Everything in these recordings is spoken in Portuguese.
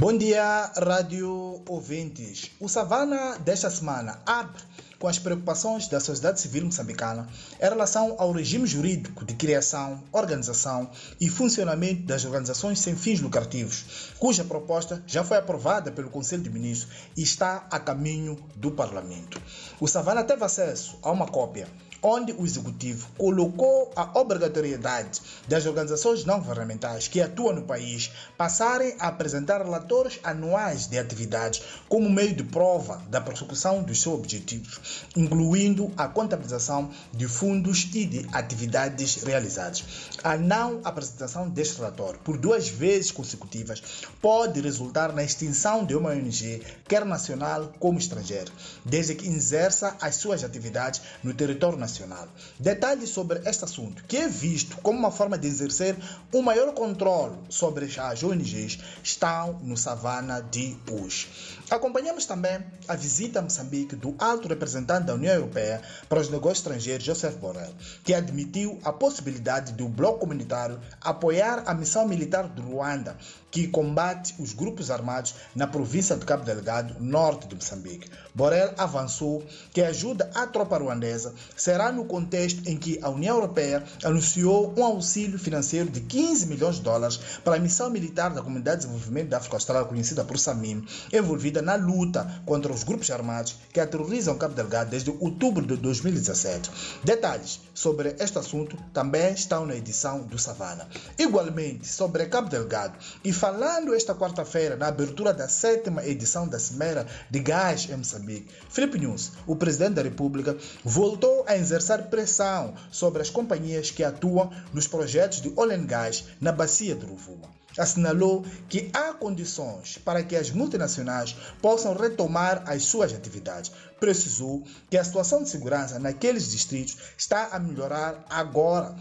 Bom dia, rádio ouvintes. O Savana desta semana abre com as preocupações da sociedade civil moçambicana em relação ao regime jurídico de criação, organização e funcionamento das organizações sem fins lucrativos, cuja proposta já foi aprovada pelo Conselho de Ministros e está a caminho do Parlamento. O Savana teve acesso a uma cópia onde o executivo colocou a obrigatoriedade das organizações não governamentais que atuam no país passarem a apresentar relatórios anuais de atividades como meio de prova da persecução dos seus objetivos, incluindo a contabilização de fundos e de atividades realizadas. A não apresentação deste relatório por duas vezes consecutivas pode resultar na extinção de uma ONG, quer nacional como estrangeira, desde que exerça as suas atividades no território nacional nacional. Detalhes sobre este assunto, que é visto como uma forma de exercer um maior controle sobre as ONGs, estão no Savana de hoje. Acompanhamos também a visita a Moçambique do alto representante da União Europeia para os negócios estrangeiros, Joseph Borrell, que admitiu a possibilidade do bloco comunitário apoiar a missão militar do Ruanda, que combate os grupos armados na província de Cabo Delgado, norte de Moçambique. Borrell avançou que a ajuda à tropa ruandesa será no contexto em que a União Europeia anunciou um auxílio financeiro de 15 milhões de dólares para a missão militar da Comunidade de Desenvolvimento da África Austral, conhecida por SAMIM, envolvida na luta contra os grupos armados que aterrorizam Cabo Delgado desde outubro de 2017. Detalhes sobre este assunto também estão na edição do Savana. Igualmente, sobre Cabo Delgado, e falando esta quarta-feira na abertura da sétima edição da Cimeira de Gás em Moçambique, Felipe News, o presidente da República, voltou a exercer pressão sobre as companhias que atuam nos projetos de oil and gas na bacia do Rovuma. Assinalou que há condições para que as multinacionais possam retomar as suas atividades. Precisou que a situação de segurança naqueles distritos está a melhorar agora,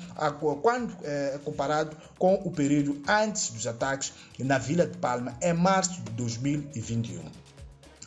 quando é, comparado com o período antes dos ataques na Vila de Palma, em março de 2021.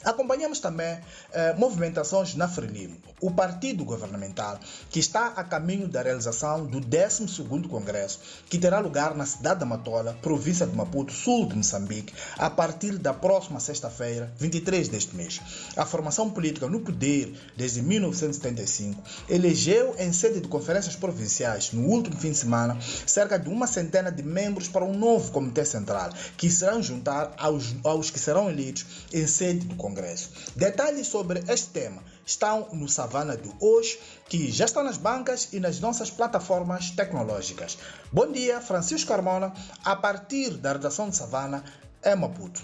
Acompanhamos também eh, movimentações na Frelimo, o partido governamental que está a caminho da realização do 12º Congresso, que terá lugar na cidade da Matola, província de Maputo, sul de Moçambique, a partir da próxima sexta-feira, 23 deste mês. A formação política no poder desde 1975 elegeu em sede de conferências provinciais, no último fim de semana, cerca de uma centena de membros para um novo Comitê Central, que serão juntar aos, aos que serão eleitos em sede do Congresso. Congresso. Detalhes sobre este tema estão no Savana de hoje, que já está nas bancas e nas nossas plataformas tecnológicas. Bom dia, Francisco Carmona, a partir da redação de Savana, é Maputo.